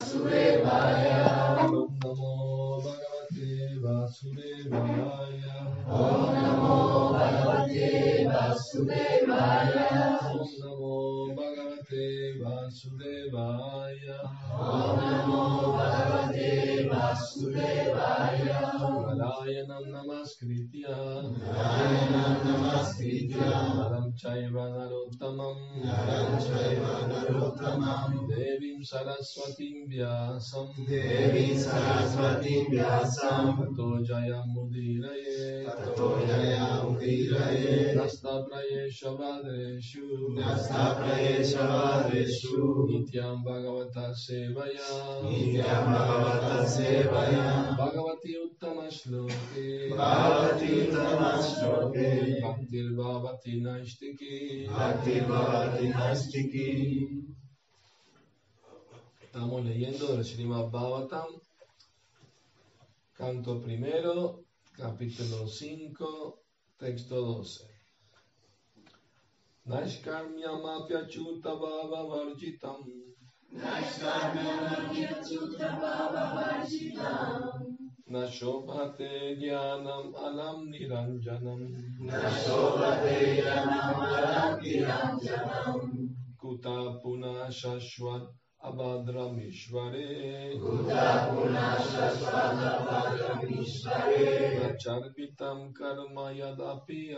वासुदेवाय ॐ नमो भगवते वासुदेवाय ॐ नमो भगवते वासुदेवाय ॐ नमो भगवते वासुदेवाय ॐ नमो भगवते वासुदेवाय नारायणं नमस्कृत्य नारायणं नमस्कृत्य सरस्वतीं व्यासं देवी सरस्वतीं व्यासं ततो जयमुदीरये ततो जयामुदीरये नस्तप्रयेष भद्रेषु नष्टप्रयेशवादेषु नित्यां भगवतः सेवया। नित्यं भगवतः सेवया। भगवति उत्तमश्लोके। भगवति तमश्लोके भक्तिर्भवति नैष्टिकी भक्तिर्भवति नैष्टिकी Estamos leyendo del Srimad Bhagavatam, canto primero, capítulo 5, texto 12. Naishkarmyamapyachuta bhava varjitam Nashobhate jnanam alam niranjanam न शोभते ज्ञानम् अलं निरञ्जनम्। न शोभते ज्ञानम् कुता पुनः शश्वत् अभद्रमीश्वरे। न चर्पितं कर्म यदपि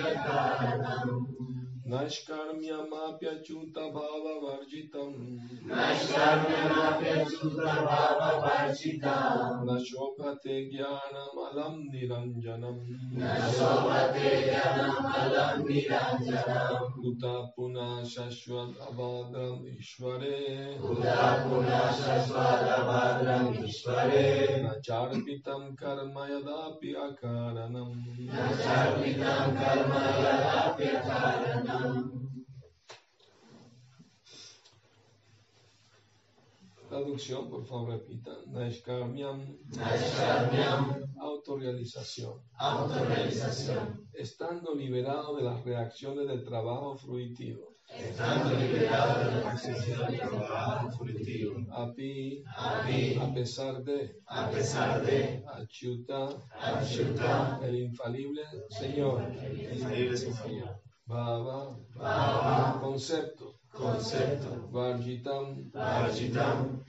अकारणम्। नष्कर्म्यमाप्यच्युतभाववर्जितम्। नष्कर्म्यमाप्यच्युतभाववर्जितम्। न शोभते ज्ञानमलं निरञ्जनम्। न शोभते ज्ञानमलं निरञ्जनम्। कुतः पुनः शश्वत ईश्वरे। ईश्वरे। न चार्पितं कर्म यदापि अकारणम्। कर्म यदापि अकारणम्। Traducción, por favor, repita. Naishkarmiam. Naishkarmiam. Autorealización. Autorealización. Estando liberado de las reacciones del trabajo fruitivo. Estando liberado de las reacciones del trabajo fruitivo. Api. Api. A pesar de. A pesar de. Achuta. Achuta. El infalible Señor. El infalible Señor. Bhava, Bhava, concepto. concepto, Varjitam, Varjitam,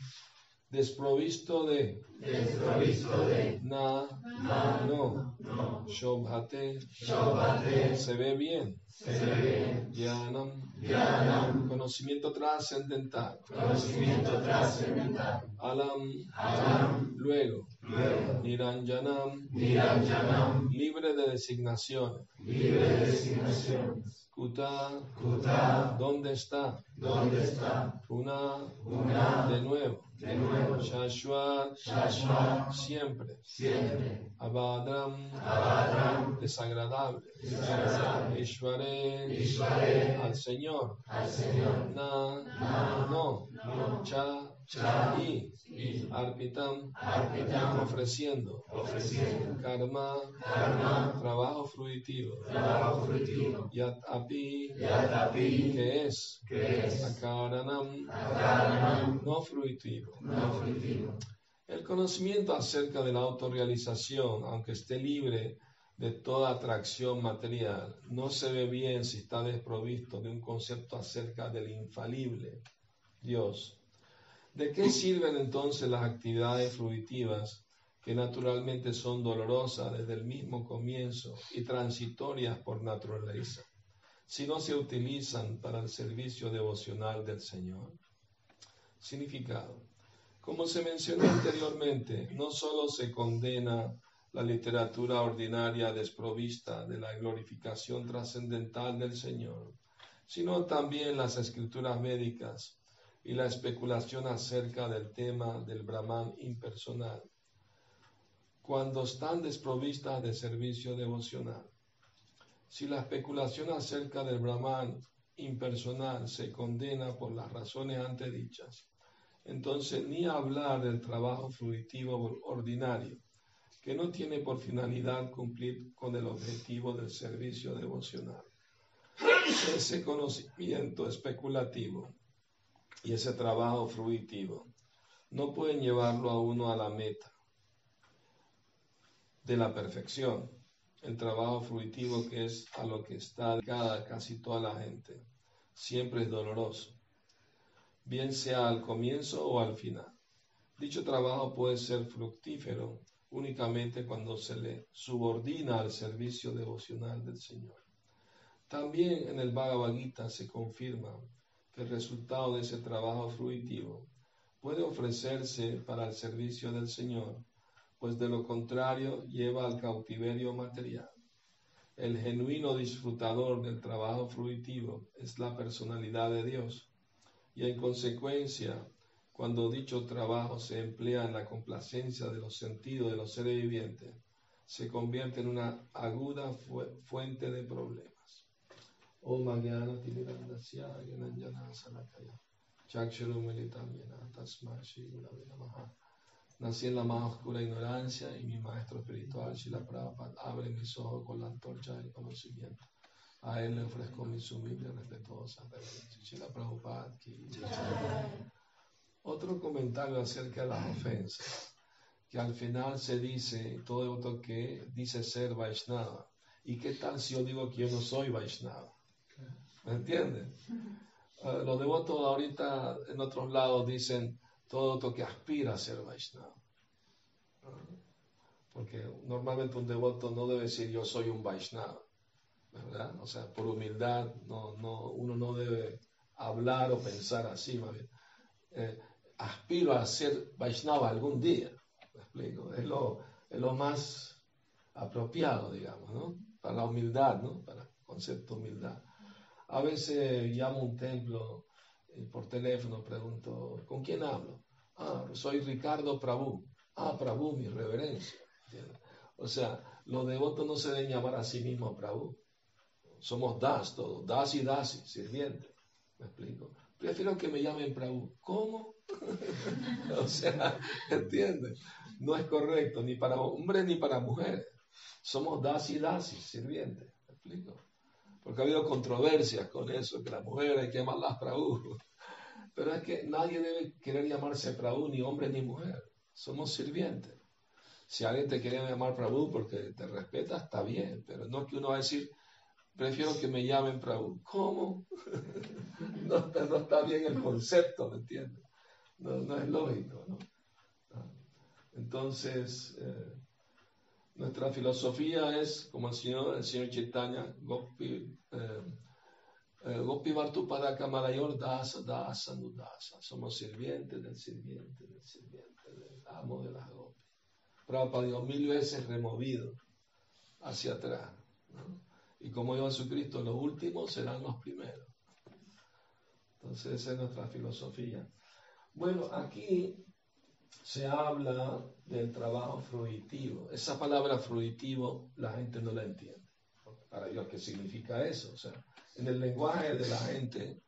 desprovisto de desprovisto de Na, Na, no, no, Shobhate, Shobhate, se ve bien. se ve, Jnanam, Jnanam, conocimiento trascendental. conocimiento trascendental, Alam, Alam, luego. luego, Niranjanam, Niranjanam, libre de designaciones. libre de designaciones, Kuta, Kuta, ¿dónde está? ¿dónde está? Una, Una, de nuevo. de nuevo, Shashwat, Shashwat, siempre. siempre, Abhadram, Abhadram, desagradable. desagradable, Ishvare, Ishvare, al Señor. al Señor, Na, Na, no. no, Cha, Cha, y. Arpitam, Arpitam, ofreciendo. ofreciendo, Karma, Karma, trabajo fruitivo. trabajo fruitivo, Yat api, Yatapi, que es. que es, Akaranam, Akaranam, no fruitivo. no fruitivo. El conocimiento acerca de la autorrealización, aunque esté libre de toda atracción material, no se ve bien si está desprovisto de un concepto acerca del infalible Dios. ¿De qué sirven entonces las actividades fruitivas que naturalmente son dolorosas desde el mismo comienzo y transitorias por naturaleza, si no se utilizan para el servicio devocional del Señor? Significado. Como se mencionó anteriormente, no solo se condena la literatura ordinaria desprovista de la glorificación trascendental del Señor, sino también las escrituras médicas y la especulación acerca del tema del Brahman impersonal, cuando están desprovistas de servicio devocional. Si la especulación acerca del Brahman impersonal se condena por las razones antedichas, entonces ni hablar del trabajo fruitivo ordinario, que no tiene por finalidad cumplir con el objetivo del servicio devocional. ese conocimiento especulativo y ese trabajo fruitivo no pueden llevarlo a uno a la meta de la perfección, el trabajo fruitivo que es a lo que está dedicada casi toda la gente. Siempre es doloroso, bien sea al comienzo o al final. Dicho trabajo puede ser fructífero únicamente cuando se le subordina al servicio devocional del Señor. También en el Bhagavad Gita se confirma el resultado de ese trabajo fruitivo puede ofrecerse para el servicio del Señor, pues de lo contrario lleva al cautiverio material. El genuino disfrutador del trabajo fruitivo es la personalidad de Dios y en consecuencia, cuando dicho trabajo se emplea en la complacencia de los sentidos de los seres vivientes, se convierte en una aguda fuente de problemas. Nací en la más oscura ignorancia y mi maestro espiritual, Shila Prabhupada, abre mis ojos con la antorcha del conocimiento. A él le ofrezco mis humildes respetuosas Shila Prabhupada. Otro comentario acerca de las ofensas, que al final se dice, todo otro que dice ser Vaishnava. ¿Y qué tal si yo digo que yo no soy Vaishnava? ¿Me entienden? Uh, los devotos ahorita en otros lados dicen, todo lo que aspira a ser Vaishnava. Porque normalmente un devoto no debe decir yo soy un Vaishnava, ¿verdad? O sea, por humildad no, no, uno no debe hablar o pensar así, más. Eh, aspiro a ser Vaishnava algún día, ¿me explico? Es lo, es lo más apropiado, digamos, ¿no? Para la humildad, ¿no? Para el concepto de humildad. A veces llamo a un templo por teléfono pregunto, ¿con quién hablo? Ah, soy Ricardo Prabhu. Ah, Prabhu, mi reverencia. O sea, los devotos no se deben llamar a sí mismos Prabhu. Somos Das todos, Das y Dasi, sirvientes. ¿Me explico? Prefiero que me llamen Prabhu. ¿Cómo? o sea, ¿entiendes? No es correcto ni para hombres ni para mujeres. Somos Das y Dasi, sirvientes. ¿Me explico? Porque ha habido controversias con eso, que las mujeres hay que llamarlas Prabhu. Pero es que nadie debe querer llamarse Prabhu, ni hombre ni mujer. Somos sirvientes. Si alguien te quiere llamar Prabhu porque te respeta, está bien, pero no es que uno va a decir, prefiero que me llamen Prabhu. ¿Cómo? no, está, bien el concepto, ¿me entiendes? No, es lógico, ¿no? Entonces, eh, nuestra filosofía es, como el señor, el señor Chaitanya, Gopi, eh, eh, Gopi Vartupada Malayur Dasa, Dasa, Nudasa. Somos sirvientes del sirviente, del sirviente, del amo de las Gopi. Prabhupada dijo mil veces removido hacia atrás. Y como dijo Jesucristo, los últimos serán los primeros. Entonces, esa es nuestra filosofía. Bueno, aquí se habla del trabajo fruitivo. Esa palabra fruitivo la gente no la entiende. Para Dios, ¿qué significa eso? O sea, en el lenguaje de la gente,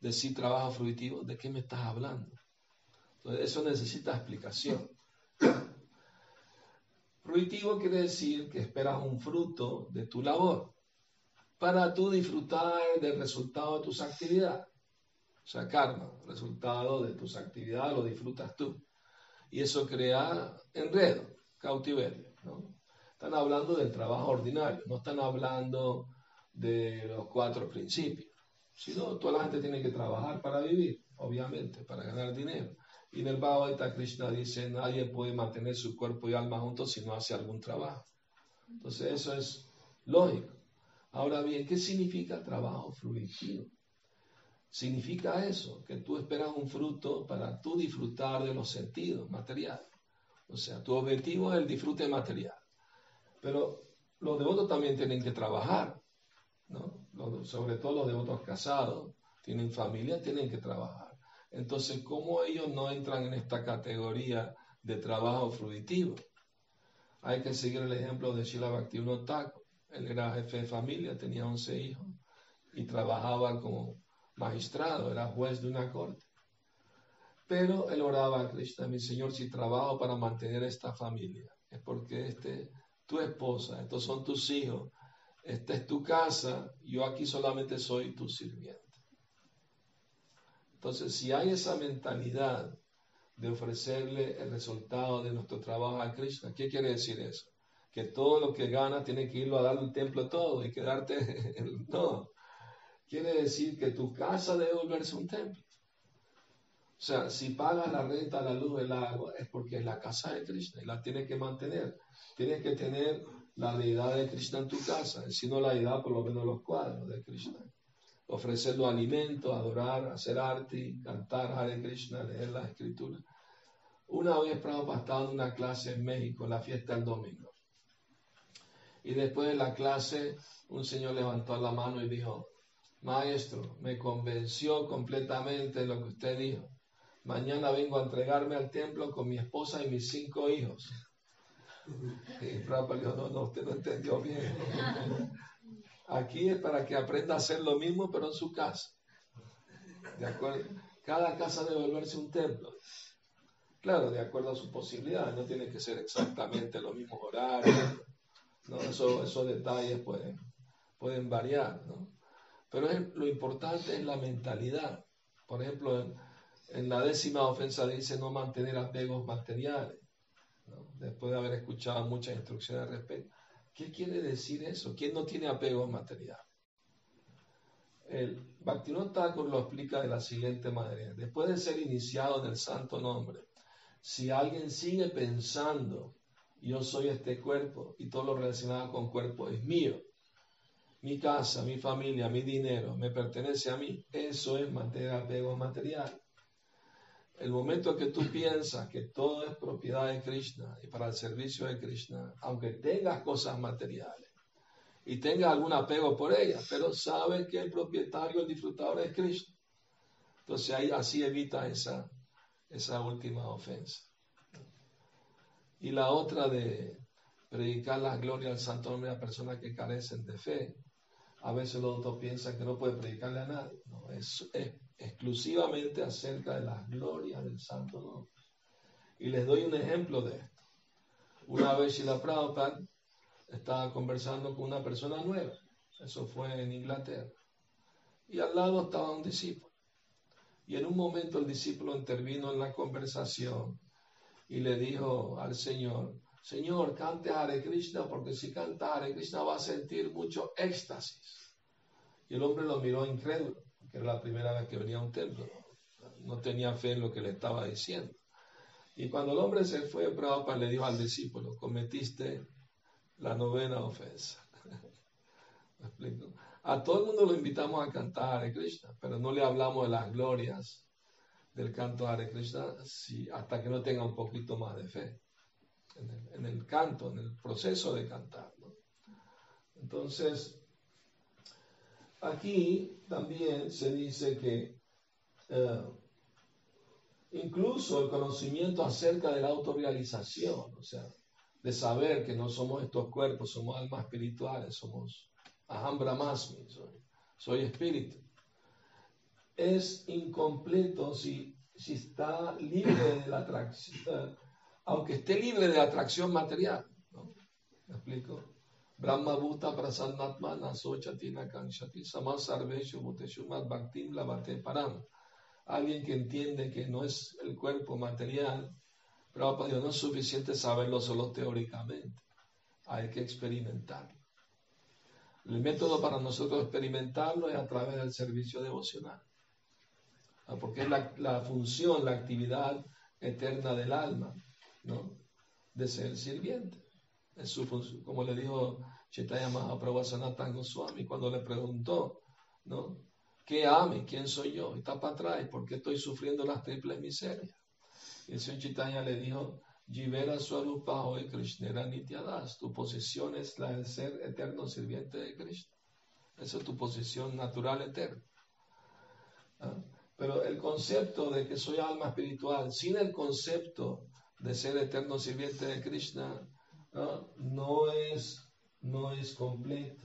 decir trabajo fruitivo, ¿de qué me estás hablando? Entonces, eso necesita explicación. Fruitivo quiere decir que esperas un fruto de tu labor para tú disfrutar del resultado de tus actividades. O sea, karma, resultado de tus actividades lo disfrutas tú y eso crea enredo, cautiverio. ¿no? Están hablando del trabajo ordinario, no están hablando de los cuatro principios. Sino toda la gente tiene que trabajar para vivir, obviamente, para ganar dinero. Y en el Bhagavad Krishna dice, nadie puede mantener su cuerpo y alma juntos si no hace algún trabajo. Entonces eso es lógico. Ahora bien, ¿qué significa trabajo fruitivo? Significa eso, que tú esperas un fruto para tú disfrutar de los sentidos materiales. O sea, tu objetivo es el disfrute material. Pero los devotos también tienen que trabajar, ¿no? sobre todo los devotos casados, tienen familia, tienen que trabajar. Entonces, ¿cómo ellos no entran en esta categoría de trabajo fruitivo? Hay que seguir el ejemplo de Shila Bhaktivinoda Thakur. Él era jefe de familia, tenía 11 hijos y trabajaba como magistrado, era juez de una corte. Pero él oraba a Krishna, mi Señor, si trabajo para mantener esta familia, es porque este, tu esposa, estos son tus hijos, esta es tu casa, yo aquí solamente soy tu sirviente. Entonces, si hay esa mentalidad de ofrecerle el resultado de nuestro trabajo a Krishna, ¿qué quiere decir eso? Que todo lo que gana tiene que irlo a dar al templo todo y quedarte. no. Quiere decir que tu casa debe volverse un templo. O sea, si pagas la renta, la luz, el agua, es porque es la casa de Krishna y la tienes que mantener. Tienes que tener la deidad de Krishna en tu casa, si no la deidad, por lo menos los cuadros de Krishna ofrecerlo alimentos, adorar, hacer arte, cantar Hare Krishna, leer las escrituras. Una vez Prabhupada estaba en una clase en México, la fiesta del domingo. Y después de la clase, un señor levantó la mano y dijo, maestro, me convenció completamente lo que usted dijo. Mañana vengo a entregarme al templo con mi esposa y mis cinco hijos. Y Prabhupada dijo, no, no, usted no entendió bien. Aquí es para que aprenda a hacer lo mismo, pero en su casa. ¿De acuerdo? Cada casa debe volverse un templo. Claro, de acuerdo a su posibilidad, no tiene que ser exactamente los mismos horarios. ¿no? esos detalles pueden, pueden variar. ¿no? Pero lo importante es la mentalidad. Por ejemplo, en, la décima ofensa dice no mantener apegos materiales. Después de haber escuchado muchas instrucciones al respecto. ¿Qué quiere decir eso? ¿Quién no tiene apego material? El Bhaktivinoda Thakur lo explica de la siguiente manera. Después de ser iniciado en el santo nombre, si alguien sigue pensando, yo soy este cuerpo y todo lo relacionado con cuerpo es mío, mi casa, mi familia, mi dinero, me pertenece a mí, eso es mantener apego material. El momento que tú piensas que todo es propiedad de Krishna y para el servicio de Krishna, aunque tengas cosas materiales y tengas algún apego por ellas, pero sabes que el propietario, el disfrutador es Krishna. Entonces ahí así evita esa, esa última ofensa. Y la otra de predicar la gloria al santo nombre a personas que carecen de fe. A veces los otros piensan que no puede predicarle a nadie. No, es, exclusivamente acerca de las glorias del Santo Nombre. Y les doy un ejemplo de esto. Una vez Shila Prabhupada estaba conversando con una persona nueva, eso fue en Inglaterra, y al lado estaba un discípulo. Y en un momento el discípulo intervino en la conversación y le dijo al Señor, Señor, cante Hare Krishna, porque si canta Hare Krishna va a sentir mucho éxtasis. Y el hombre lo miró incrédulo que era la primera vez que venía a un templo, no, tenía fe en lo que le estaba diciendo. Y cuando el hombre se fue, Prabhupada le dijo al discípulo, cometiste la novena ofensa. A todo el mundo lo invitamos a cantar Hare Krishna, pero no le hablamos de las glorias del canto Hare Krishna si, hasta que no tenga un poquito más de fe en el, canto, en el proceso de cantar. Entonces, Aquí también se dice que eh, incluso el conocimiento acerca de la autorrealización, o sea, de saber que no somos estos cuerpos, somos almas espirituales, somos aham brahmasmi, soy, espíritu, es incompleto si, si está libre de la atracción, eh, aunque esté libre de atracción material. ¿no? ¿Me explico? Brahma Bhuta Prasannatma Nasochatina Kanshati Samasarveshu Bhuteshumat Bhaktim Lavate Param. Alguien que entiende que no es el cuerpo material, pero para no es suficiente saberlo solo teóricamente, hay que experimentarlo. El método para nosotros experimentarlo es a través del servicio devocional, porque es la, la función, la actividad eterna del alma, ¿no? De ser sirviente como le dijo Chaitanya Mahaprabhu Sanatan Goswami cuando le preguntó, ¿no? ¿Qué ame? ¿Quién soy yo? Está para atrás, ¿por qué estoy sufriendo las triples miserias? Y el señor Chaitanya le dijo, Jivera Swarupa hoy Krishnera Nityadas, tu posición es la del ser eterno sirviente de Krishna. Esa es tu posición natural eterna. ¿Ah? Pero el concepto de que soy alma espiritual, sin el concepto de ser eterno sirviente de Krishna, ¿no? es, no es completo.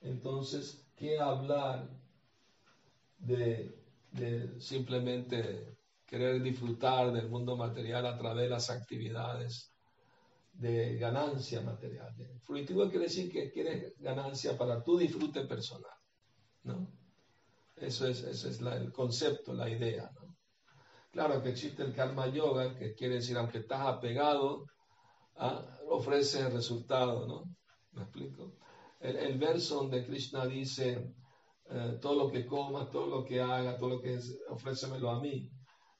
Entonces, ¿qué hablar de, simplemente querer disfrutar del mundo material a través de las actividades de ganancia material. Fruitivo quiere decir que quieres ganancia para tu disfrute personal. ¿no? Eso es, ese es el concepto, la idea. Claro que existe el karma yoga, que quiere decir, aunque estás apegado, ¿ah? ofrece el resultado. ¿no? ¿Me explico? El, verso donde Krishna dice, eh, todo lo que coma, todo lo que haga, todo lo que es, ofrécemelo a mí.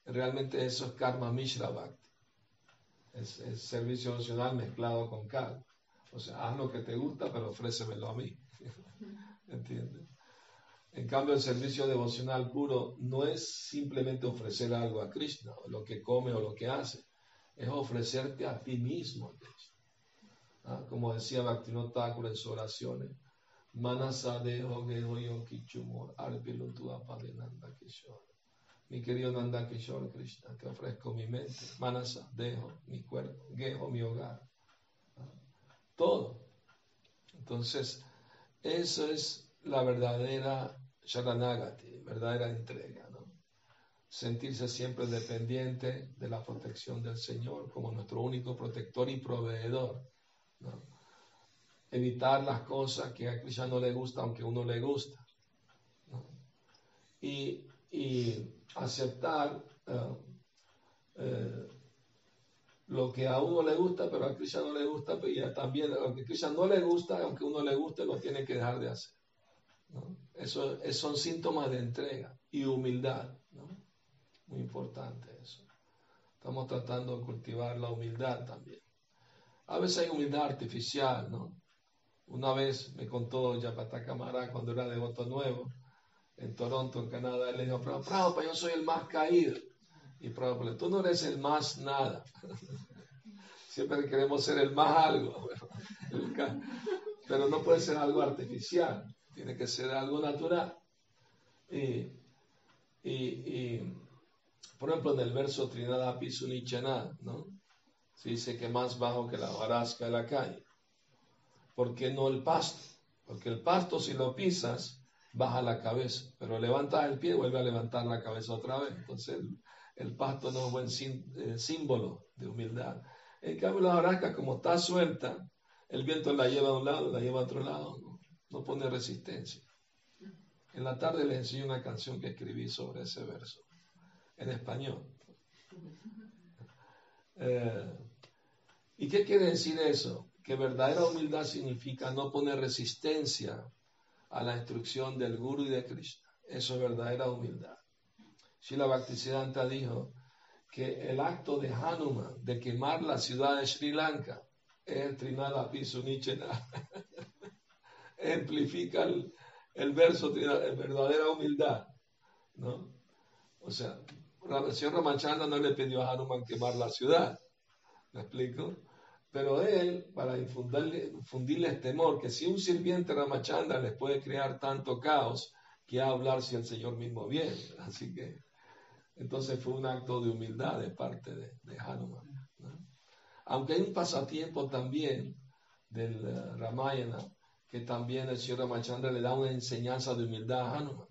Realmente eso es karma mishra bhakti es, servicio emocional mezclado con cal. O sea, haz lo que te gusta, pero ofrécemelo a mí. ¿Entiendes? En cambio, el servicio devocional puro no es simplemente ofrecer algo a Krishna, o lo que come o lo que hace, es ofrecerte a ti mismo a Krishna. ¿Ah? Como decía Bhaktivinoda Thakur en sus oraciones, Manasa deho geho yo kichumor, apadenanda kishore mi querido Nanda Kishore Krishna, te ofrezco mi mente, manasa, dejo, mi cuerpo, dejo mi hogar, todo. Entonces, eso es la verdadera Sharanagati, verdadera entrega, ¿no? Sentirse siempre dependiente de la protección del Señor como nuestro único protector y proveedor, ¿no? Evitar las cosas que a Krishna no le gusta, aunque uno le gusta, ¿no? Y, y aceptar eh, eh, lo que a uno le gusta, pero a Krishna no le gusta, y también lo que a Krishna no le gusta, aunque uno le guste, lo tiene que dejar de hacer. Eso, son síntomas de entrega y humildad. Muy importante eso. Estamos tratando de cultivar la humildad también. A veces hay humildad artificial, ¿no? Una vez me contó Yapata Camara cuando era devoto nuevo, en Toronto, en Canadá, él le dijo, Prabhupada, yo soy el más caído. Y Prabhupada, tú no eres el más nada. Siempre queremos ser el más algo. Pero no puede ser algo artificial, tiene que ser algo natural. Y, por ejemplo, en el verso Trinada Pisunichanad, ¿no? Se dice que más bajo que la barasca de la calle. ¿Por qué no el pasto? Porque el pasto, si lo pisas, baja la cabeza, pero levanta el pie, vuelve a levantar la cabeza otra vez. Entonces el, pasto no es buen eh, símbolo de humildad. En cambio la barasca, como está suelta, el viento la lleva a un lado, la lleva a otro lado, no, pone resistencia. En la tarde les enseño una canción que escribí sobre ese verso, en español. Eh, ¿Y qué quiere decir eso? Que verdadera humildad significa no poner resistencia a la instrucción del Guru y de Krishna. Eso es verdadera humildad. Srila Bhaktisiddhanta dijo que el acto de Hanuman de quemar la ciudad de Sri Lanka es Trinada Pisunichena. Amplifica el, verso de verdadera humildad. ¿no? O sea, el señor Ramachanda no le pidió a Hanuman quemar la ciudad. ¿Me explico? Pero él, para infundirle, infundirles temor, que si un sirviente Ramachanda les puede crear tanto caos, que hablar si el Señor mismo viene. Así que, entonces fue un acto de humildad de parte de, Hanuman. Aunque hay un pasatiempo también del uh, Ramayana, que también el señor Ramachandra le da una enseñanza de humildad a Hanuman.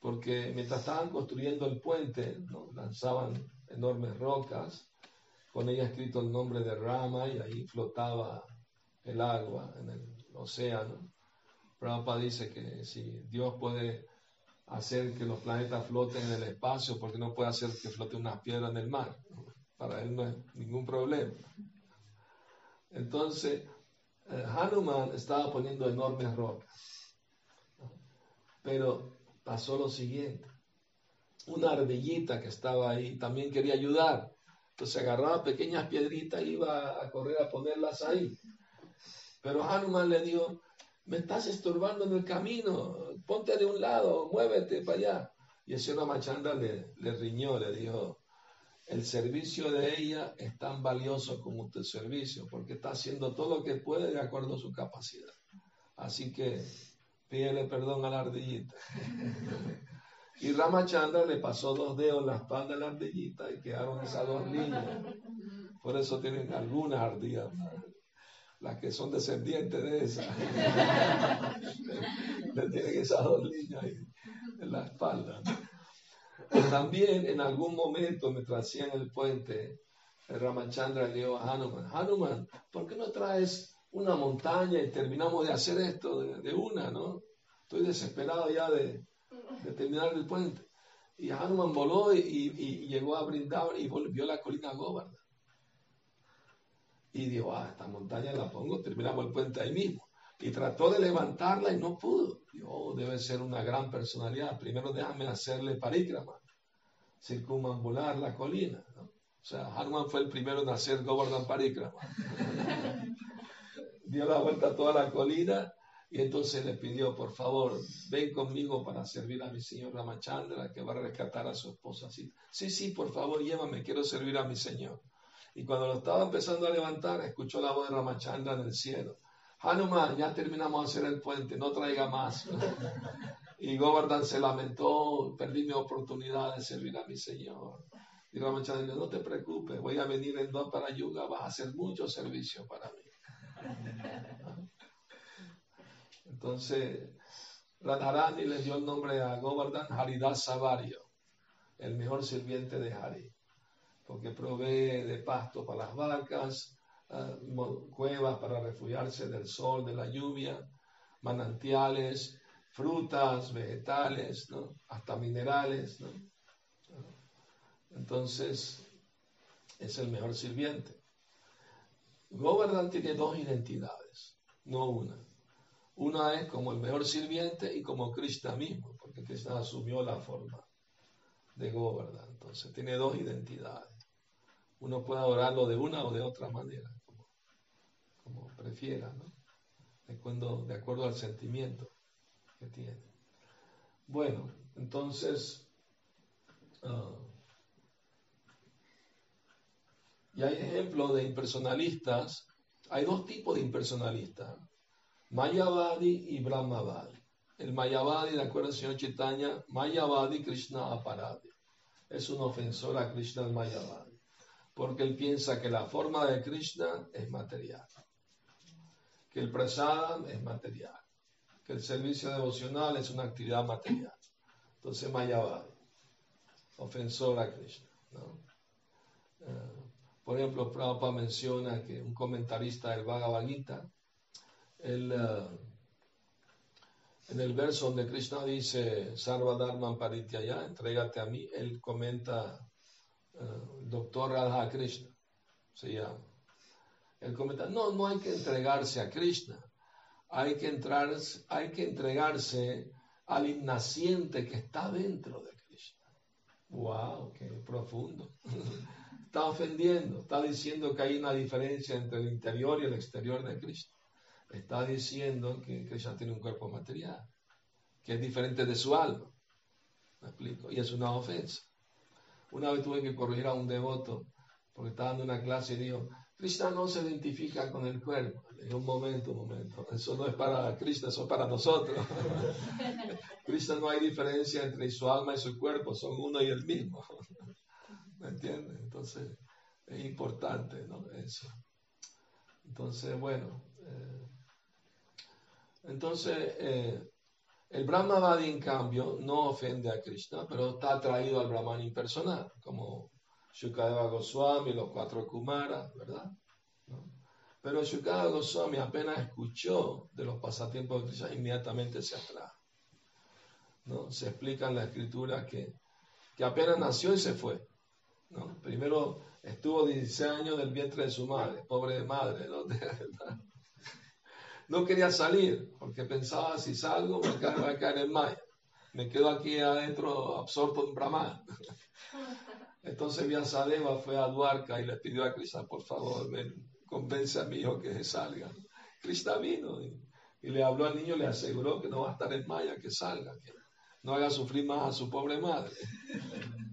Porque mientras estaban construyendo el puente, lanzaban enormes rocas con ella escrito el nombre de Rama y ahí flotaba el agua en el océano. Prabhupada dice que si Dios puede hacer que los planetas floten en el espacio, porque no puede hacer que flote una piedra en el mar? Para él no es ningún problema. Entonces, Hanuman estaba poniendo enormes rocas. Pero pasó lo siguiente. Una ardillita que estaba ahí también quería ayudar. Entonces agarraba pequeñas piedritas y iba a correr a ponerlas ahí. Pero Hanuman le dijo, me estás estorbando en el camino, ponte de un lado, muévete para allá. Y el señor Machanda le riñó, le dijo, el servicio de ella es tan valioso como tu servicio, porque está haciendo todo lo que puede de acuerdo a su capacidad. Así que pídele perdón a la ardillita. Y Ramachandra le pasó dos dedos en la espalda de la ardillita y quedaron esas dos líneas. Por eso tienen algunas ardillas, las que son descendientes de esas. le tienen esas dos líneas en la espalda. También en algún momento, mientras hacían el puente, Ramachandra le dijo a Hanuman, Hanuman, ¿por qué no traes una montaña y terminamos de hacer esto de, una, no? Estoy desesperado ya de, terminar el puente. Y Hanuman voló y, llegó a brindar y volvió a la colina Govardhan. Y dijo, ah, esta montaña la pongo, terminamos el puente ahí mismo. Y trató de levantarla y no pudo. Dijo, oh, debe ser una gran personalidad. Primero déjame hacerle parígrama, circunambular la colina. ¿no? O sea, Hanuman fue el primero en hacer Govardhan Parikrama. Dio la vuelta a toda la colina y entonces le pidió, por favor, ven conmigo para servir a mi señor Ramachandra, que va a rescatar a su esposa. Sí, sí, sí, por favor, llévame, quiero servir a mi señor. Y cuando lo estaba empezando a levantar, escuchó la voz de Ramachandra en el cielo. Hanuman, ya terminamos de hacer el puente, no traiga más. y Govardhan se lamentó, perdí mi oportunidad de servir a mi señor. Y Ramachandra no te preocupes, voy a venir en dos para Yuga, vas a hacer mucho servicio para mí. Entonces, Radharani le dio el nombre a Govardhan Haridas Savario, el mejor sirviente de Hari, porque provee de pasto para las vacas, ah, cuevas para refugiarse del sol, de la lluvia, manantiales, frutas, vegetales, hasta minerales. Entonces, es el mejor sirviente. Govardhan tiene dos identidades, no una. Una es como el mejor sirviente y como Krishna mismo, porque Krishna asumió la forma de Govardhan. Entonces, tiene dos identidades. Uno puede adorarlo de una o de otra manera, como, prefiera, de acuerdo al sentimiento que tiene. Bueno, entonces, ah, Y hay ejemplos de impersonalistas. Hay dos tipos de impersonalistas, Mayavadi y Brahmavadi. El Mayavadi, de acuerdo al señor Chaitanya, Mayavadi Krishna Aparadi. Es un ofensor a Krishna el Mayavadi, porque él piensa que la forma de Krishna es material, que el prasadam es material, que el servicio devocional es una actividad material. Entonces Mayavadi, ofensor a Krishna. Eh, por ejemplo, Prabhupada menciona que un comentarista del Bhagavad Gita, eh, en el verso donde Krishna dice Sarva Dharman Parityaya, entrégate a mí, él comenta uh, doctor Radha Krishna, se llama. Él comenta, no, no hay que entregarse a Krishna, hay que, entrar, hay que entregarse al innaciente que está dentro de Krishna. ¡Wow! ¡Qué profundo! está ofendiendo, está diciendo que hay una diferencia entre el interior y el exterior de Cristo. Está diciendo que Cristo tiene un cuerpo material, que es diferente de su alma. ¿Me explico? Y es una ofensa. Una vez tuve que corregir a un devoto porque estaba dando una clase y dijo, Cristo no se identifica con el cuerpo. Dije, un momento, un momento, eso no es para Cristo, eso es para nosotros. Cristo no hay diferencia entre su alma y su cuerpo, son uno y el mismo. ¿Me entiendes? Entonces, es importante, ¿no? Eso. Entonces, bueno. Eh, entonces, eh, el Brahmavadi, en cambio, no ofende a Krishna, pero está atraído al Brahman impersonal, como Shukadeva Goswami, los cuatro Kumaras, ¿verdad? Pero Shukadeva Goswami apenas escuchó de los pasatiempos de Krishna, inmediatamente se atrajo. ¿no? Se explica en la escritura que, que apenas nació y se fue. Primero estuvo 16 años del vientre de su madre, pobre madre, ¿no? no quería salir porque pensaba si salgo me voy a caer en Maya. Me quedo aquí adentro absorto en Brahman. Entonces Vyasadeva fue a Duarca y le pidió a Krishna, por favor, convence a mi hijo que salga. Krishna vino y, y, le habló al niño, le aseguró que no va a estar en Maya, que salga, que no haga sufrir más a su pobre madre.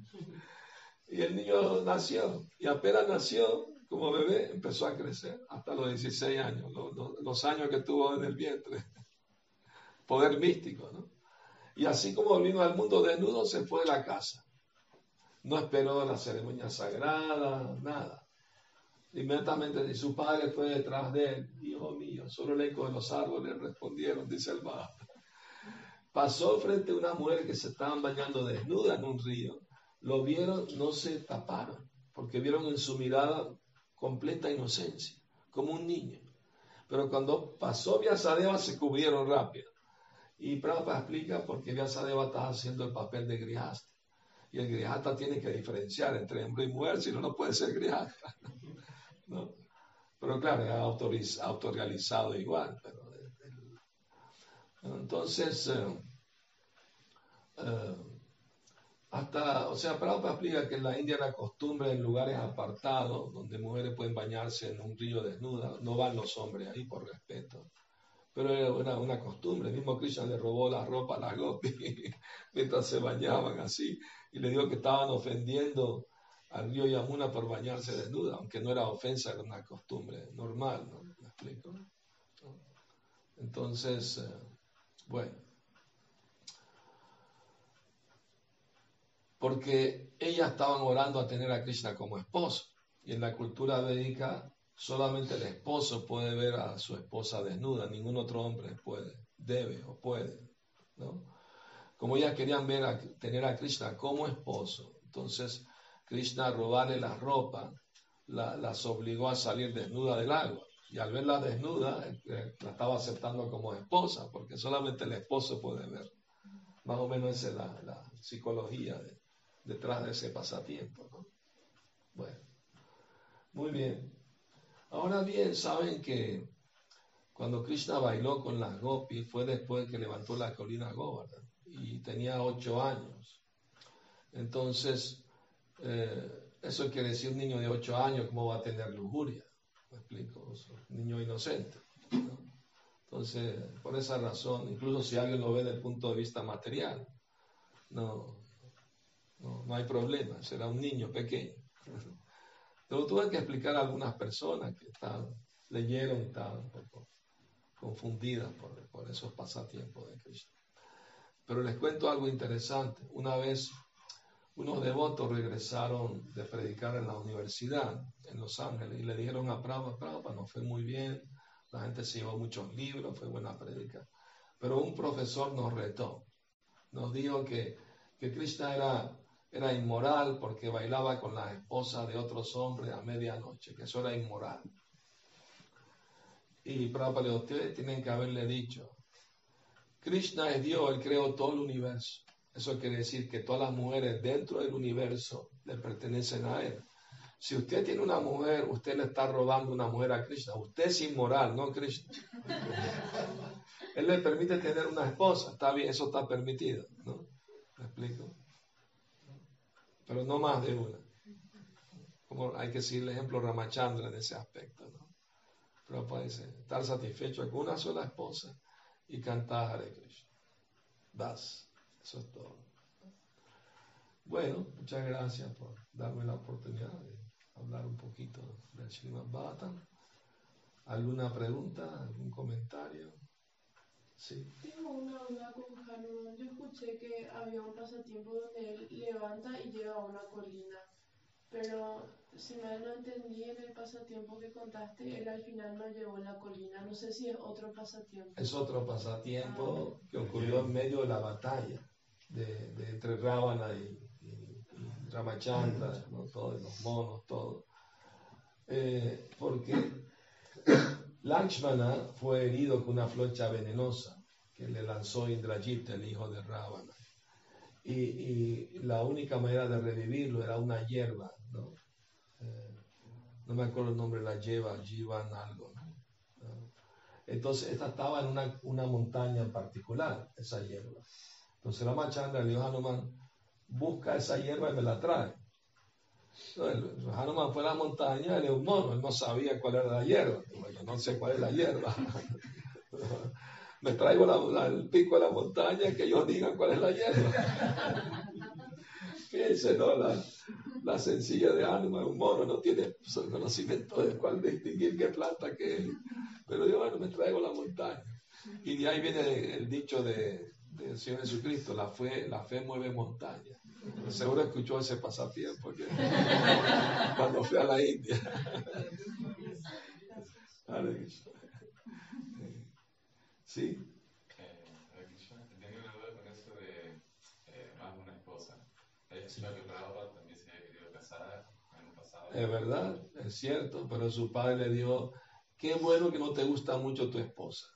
Y el niño nació, y apenas nació, como bebé, empezó a crecer hasta los 16 años, los, años que tuvo en el vientre. Poder místico, ¿no? Y así como vino al mundo desnudo, se fue de la casa. No esperó la ceremonia sagrada, nada. Inmediatamente su padre fue detrás de él. Hijo mío, solo el eco de los árboles respondieron, dice el bajo. Pasó frente a una mujer que se estaban bañando desnuda en un río lo vieron, no se taparon, porque vieron en su mirada completa inocencia, como un niño. Pero cuando pasó Vyasadeva se cubrieron rápido. Y Prabhupada explica por qué Vyasadeva está haciendo el papel de Grihasta. Y el Grihasta tiene que diferenciar entre hombre y mujer, si no, no puede ser Grihasta. ¿No? Pero claro, es autorrealizado igual. Pero, entonces, eh, eh, hasta, o sea, Prabhupada explica que en la India la costumbre en lugares apartados, donde mujeres pueden bañarse en un río desnuda, no van los hombres ahí por respeto. Pero era una, una costumbre. El mismo Krishna le robó la ropa a la gopi mientras se bañaban así y le dijo que estaban ofendiendo al río Yamuna por bañarse desnuda, aunque no era ofensa, era una costumbre normal, ¿no? ¿Me explico? Entonces, eh, bueno. Porque ellas estaban orando a tener a Krishna como esposo. Y en la cultura védica solamente el esposo puede ver a su esposa desnuda, ningún otro hombre puede, debe o puede. ¿no? Como ellas querían ver a, tener a Krishna como esposo, entonces Krishna robarle la ropa, las obligó a salir desnuda del agua. Y al verla desnuda, eh, la estaba aceptando como esposa, porque solamente el esposo puede ver. Más o menos esa es la, psicología detrás de ese pasatiempo. Bueno, muy bien. Ahora bien, saben que cuando Krishna bailó con las gopis fue después que levantó la colina Govardhan y tenía ocho años. Entonces, eh, eso quiere decir un niño de ocho años, ¿cómo va a tener lujuria? Me explico, un niño inocente. Entonces, por esa razón, incluso si alguien lo ve desde el punto de vista material, no, no, hay problema, será un niño pequeño. Pero tuve que explicar a algunas personas que estaban, leyeron y estaban un poco confundidas por, por esos pasatiempos de Cristo. Pero les cuento algo interesante. Una vez unos devotos regresaron de predicar en la universidad en Los Ángeles y le dijeron a Prabhupada, Prabhupada, nos fue muy bien, la gente se llevó muchos libros, fue buena predica. Pero un profesor nos retó, nos dijo que, que Krishna era, era inmoral porque bailaba con la esposa de otros hombres a medianoche, que eso era inmoral. Y Prabhupada le dijo, ustedes tienen que haberle dicho, Krishna es Dios, Él creó todo el universo. Eso quiere decir que todas las mujeres dentro del universo le pertenecen a Él. Si usted tiene una mujer, usted le está robando una mujer a Krishna. Usted es inmoral, no Krishna. Él le permite tener una esposa. Está bien, eso está permitido. ¿no? ¿Me explico? Pero no más de una. Como hay que seguir el ejemplo Ramachandra en ese aspecto. ¿no? Pero puede estar satisfecho con una sola esposa y cantar Hare Krishna. Das. Eso es todo. Bueno, muchas gracias por darme la oportunidad de hablar un poquito del Srimad Bhattan. ¿Alguna pregunta? ¿Algún comentario? Sí. Tengo una duda con Hanuman. Yo escuché que había un pasatiempo donde él levanta y lleva a una colina. Pero si mal no entendí en el pasatiempo que contaste, él al final no llevó la colina. No sé si es otro pasatiempo. Es otro pasatiempo ah. que ocurrió en medio de la batalla de, entre Ravana y, Ramachandra, ¿no? todos los monos, todo. Eh, porque Lakshmana fue herido con una flecha venenosa que le lanzó Indrajita, el hijo de Ravana. Y, la única manera de revivirlo era una hierba, no me acuerdo el nombre, la lleva, Jivan algo, Entonces, esta estaba en una, una montaña en particular, esa hierba. Entonces la machanga le dijo a Hanuman, busca esa hierba y me la trae. Entonces, Hanuman fue a la montaña y le dijo, mono, él no sabía cuál era la hierba. Yo no sé cuál es la hierba. me traigo el pico de la montaña que ellos digan cuál es la hierba. Fíjense, ¿no? La, la sencilla de Hanuman, un mono, no tiene conocimiento de cuál distinguir qué planta que es. Pero yo, bueno, me traigo la montaña. Y de ahí viene el dicho de del Señor Jesucristo, la fe, la fe mueve montañas. Seguro escuchó ese pasatiempo cuando fui a la India. ¿Sí? Eh, tengo una duda con eso de eh, más de una esposa. Es sí. que Prabhupada también se había querido casar en un casado. Es verdad, es cierto, pero su padre le dijo, qué bueno que no te gusta mucho tu esposa,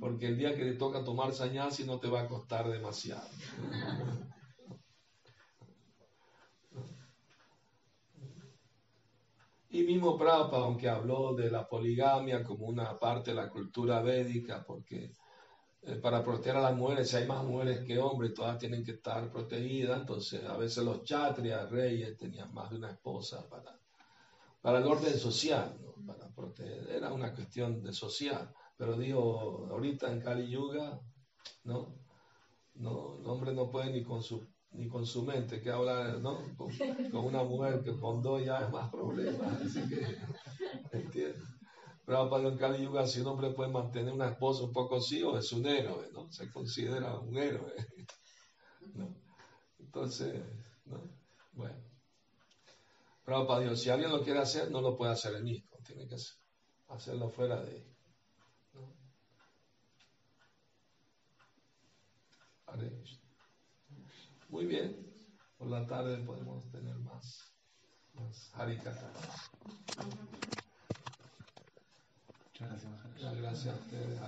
porque el día que le toca tomar si no te va a costar demasiado. Y mismo Prabhupada, aunque habló de la poligamia como una parte de la cultura védica, porque eh, para proteger a las mujeres, si hay más mujeres que hombres, todas tienen que estar protegidas, entonces a veces los chatrias, reyes, tenían más de una esposa para, para el orden social, para proteger, era una cuestión de social, pero digo, ahorita en Kali Yuga, ¿no? No, el hombre no puede ni con su ni con su mente, que habla ¿no? con, una mujer que con dos ya es más problema. Así que, ¿entiendes? Pero para en Kali Yuga, si un hombre puede mantener una esposa un poco así, o es un héroe, ¿no? Se considera un héroe. ¿no? Entonces, ¿no? Bueno. Para Dios, si alguien lo quiere hacer, no lo puede hacer él mismo, tiene que hacerlo fuera de él. ¿no? Muy bien. Por la tarde podemos tener más, más harikata. Muchas gracias. Muchas gracias a ustedes,